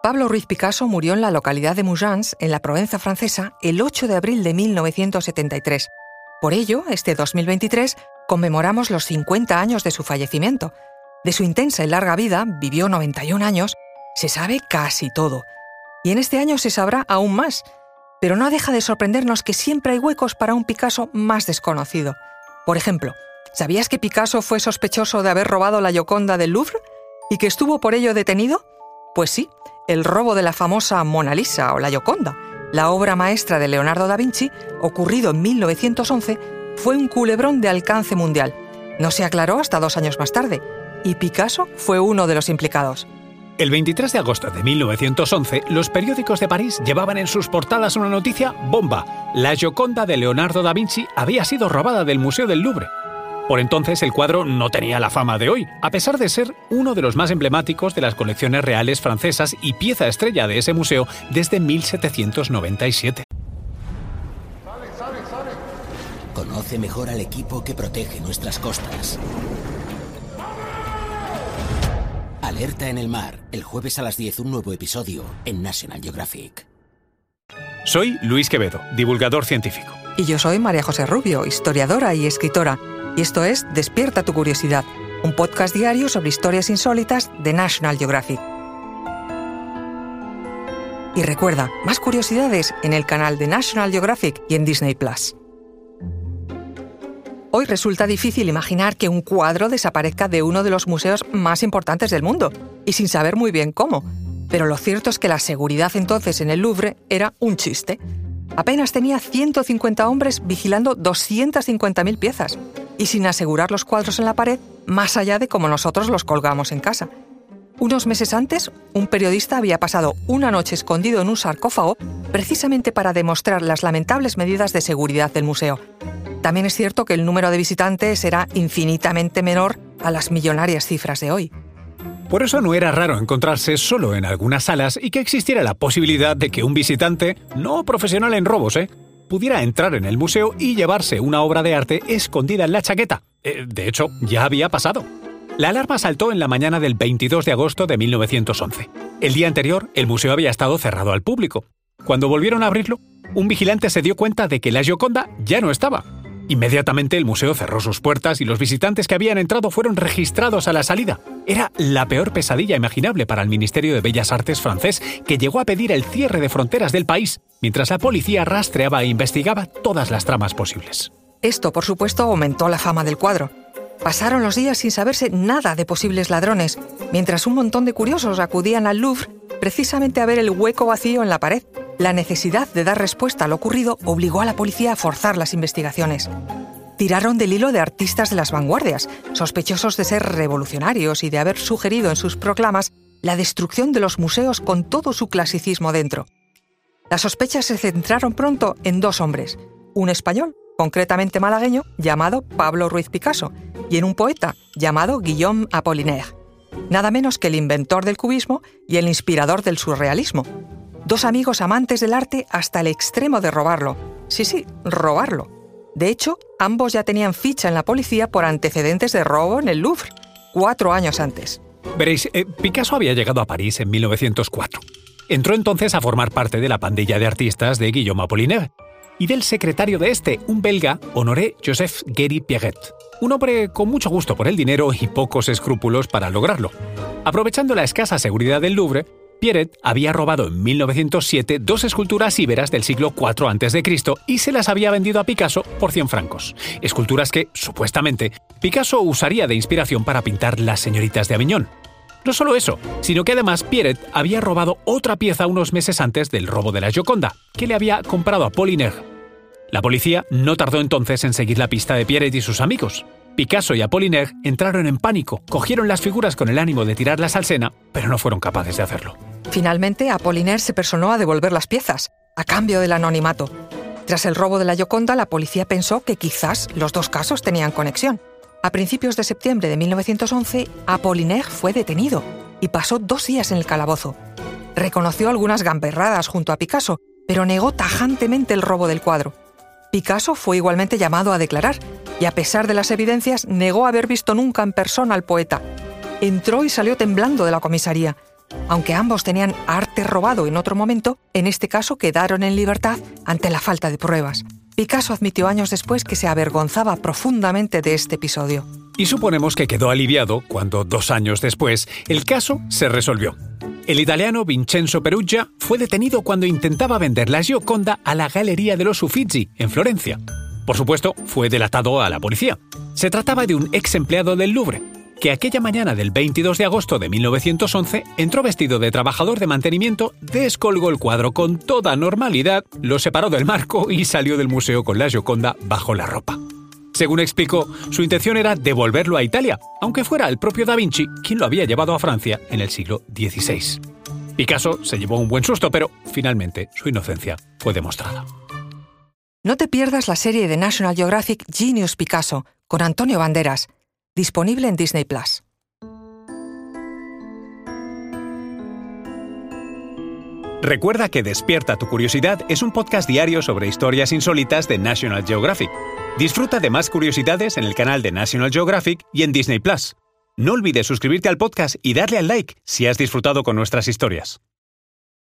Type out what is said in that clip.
Pablo Ruiz Picasso murió en la localidad de Mougins, en la Provenza francesa, el 8 de abril de 1973. Por ello, este 2023 conmemoramos los 50 años de su fallecimiento. De su intensa y larga vida, vivió 91 años, se sabe casi todo. Y en este año se sabrá aún más. Pero no deja de sorprendernos que siempre hay huecos para un Picasso más desconocido. Por ejemplo, ¿sabías que Picasso fue sospechoso de haber robado la Gioconda del Louvre? ¿Y que estuvo por ello detenido? Pues sí, el robo de la famosa Mona Lisa o la Gioconda, la obra maestra de Leonardo da Vinci, ocurrido en 1911, fue un culebrón de alcance mundial. No se aclaró hasta dos años más tarde, y Picasso fue uno de los implicados. El 23 de agosto de 1911, los periódicos de París llevaban en sus portadas una noticia bomba. La Gioconda de Leonardo da Vinci había sido robada del Museo del Louvre. Por entonces el cuadro no tenía la fama de hoy, a pesar de ser uno de los más emblemáticos de las colecciones reales francesas y pieza estrella de ese museo desde 1797. Conoce mejor al equipo que protege nuestras costas. Alerta en el mar, el jueves a las 10 un nuevo episodio en National Geographic. Soy Luis Quevedo, divulgador científico. Y yo soy María José Rubio, historiadora y escritora y esto es Despierta tu curiosidad, un podcast diario sobre historias insólitas de National Geographic. Y recuerda, más curiosidades en el canal de National Geographic y en Disney Plus. Hoy resulta difícil imaginar que un cuadro desaparezca de uno de los museos más importantes del mundo, y sin saber muy bien cómo. Pero lo cierto es que la seguridad entonces en el Louvre era un chiste. Apenas tenía 150 hombres vigilando 250.000 piezas y sin asegurar los cuadros en la pared más allá de como nosotros los colgamos en casa. Unos meses antes, un periodista había pasado una noche escondido en un sarcófago precisamente para demostrar las lamentables medidas de seguridad del museo. También es cierto que el número de visitantes era infinitamente menor a las millonarias cifras de hoy. Por eso no era raro encontrarse solo en algunas salas y que existiera la posibilidad de que un visitante, no profesional en robos, ¿eh? Pudiera entrar en el museo y llevarse una obra de arte escondida en la chaqueta. Eh, de hecho, ya había pasado. La alarma saltó en la mañana del 22 de agosto de 1911. El día anterior, el museo había estado cerrado al público. Cuando volvieron a abrirlo, un vigilante se dio cuenta de que la Gioconda ya no estaba. Inmediatamente el museo cerró sus puertas y los visitantes que habían entrado fueron registrados a la salida. Era la peor pesadilla imaginable para el Ministerio de Bellas Artes francés, que llegó a pedir el cierre de fronteras del país, mientras la policía rastreaba e investigaba todas las tramas posibles. Esto, por supuesto, aumentó la fama del cuadro. Pasaron los días sin saberse nada de posibles ladrones, mientras un montón de curiosos acudían al Louvre precisamente a ver el hueco vacío en la pared. La necesidad de dar respuesta a lo ocurrido obligó a la policía a forzar las investigaciones. Tiraron del hilo de artistas de las vanguardias, sospechosos de ser revolucionarios y de haber sugerido en sus proclamas la destrucción de los museos con todo su clasicismo dentro. Las sospechas se centraron pronto en dos hombres, un español, concretamente malagueño, llamado Pablo Ruiz Picasso, y en un poeta llamado Guillaume Apollinaire, nada menos que el inventor del cubismo y el inspirador del surrealismo, Dos amigos amantes del arte hasta el extremo de robarlo. Sí, sí, robarlo. De hecho, ambos ya tenían ficha en la policía por antecedentes de robo en el Louvre, cuatro años antes. Veréis, eh, Picasso había llegado a París en 1904. Entró entonces a formar parte de la pandilla de artistas de Guillaume Apollinaire y del secretario de este, un belga, Honoré Joseph Guéry Pierret, un hombre con mucho gusto por el dinero y pocos escrúpulos para lograrlo. Aprovechando la escasa seguridad del Louvre, Pierret había robado en 1907 dos esculturas íberas del siglo IV a.C. y se las había vendido a Picasso por 100 francos. Esculturas que, supuestamente, Picasso usaría de inspiración para pintar las señoritas de Aviñón. No solo eso, sino que además Pierret había robado otra pieza unos meses antes del robo de la Gioconda, que le había comprado a Apollinaire. La policía no tardó entonces en seguir la pista de Pierret y sus amigos. Picasso y Apollinaire entraron en pánico, cogieron las figuras con el ánimo de tirarlas al Sena, pero no fueron capaces de hacerlo. Finalmente, Apollinaire se personó a devolver las piezas, a cambio del anonimato. Tras el robo de la Gioconda, la policía pensó que quizás los dos casos tenían conexión. A principios de septiembre de 1911, Apollinaire fue detenido y pasó dos días en el calabozo. Reconoció algunas gamberradas junto a Picasso, pero negó tajantemente el robo del cuadro. Picasso fue igualmente llamado a declarar y a pesar de las evidencias negó haber visto nunca en persona al poeta. Entró y salió temblando de la comisaría. Aunque ambos tenían arte robado en otro momento, en este caso quedaron en libertad ante la falta de pruebas. Picasso admitió años después que se avergonzaba profundamente de este episodio. Y suponemos que quedó aliviado cuando, dos años después, el caso se resolvió. El italiano Vincenzo Perugia fue detenido cuando intentaba vender la Gioconda a la Galería de los Uffizi, en Florencia. Por supuesto, fue delatado a la policía. Se trataba de un ex empleado del Louvre, que aquella mañana del 22 de agosto de 1911 entró vestido de trabajador de mantenimiento, descolgó el cuadro con toda normalidad, lo separó del marco y salió del museo con la Gioconda bajo la ropa. Según explicó, su intención era devolverlo a Italia, aunque fuera el propio Da Vinci quien lo había llevado a Francia en el siglo XVI. Picasso se llevó un buen susto, pero finalmente su inocencia fue demostrada. No te pierdas la serie de National Geographic Genius Picasso con Antonio Banderas, disponible en Disney Plus. Recuerda que Despierta tu Curiosidad es un podcast diario sobre historias insólitas de National Geographic. Disfruta de más curiosidades en el canal de National Geographic y en Disney Plus. No olvides suscribirte al podcast y darle al like si has disfrutado con nuestras historias.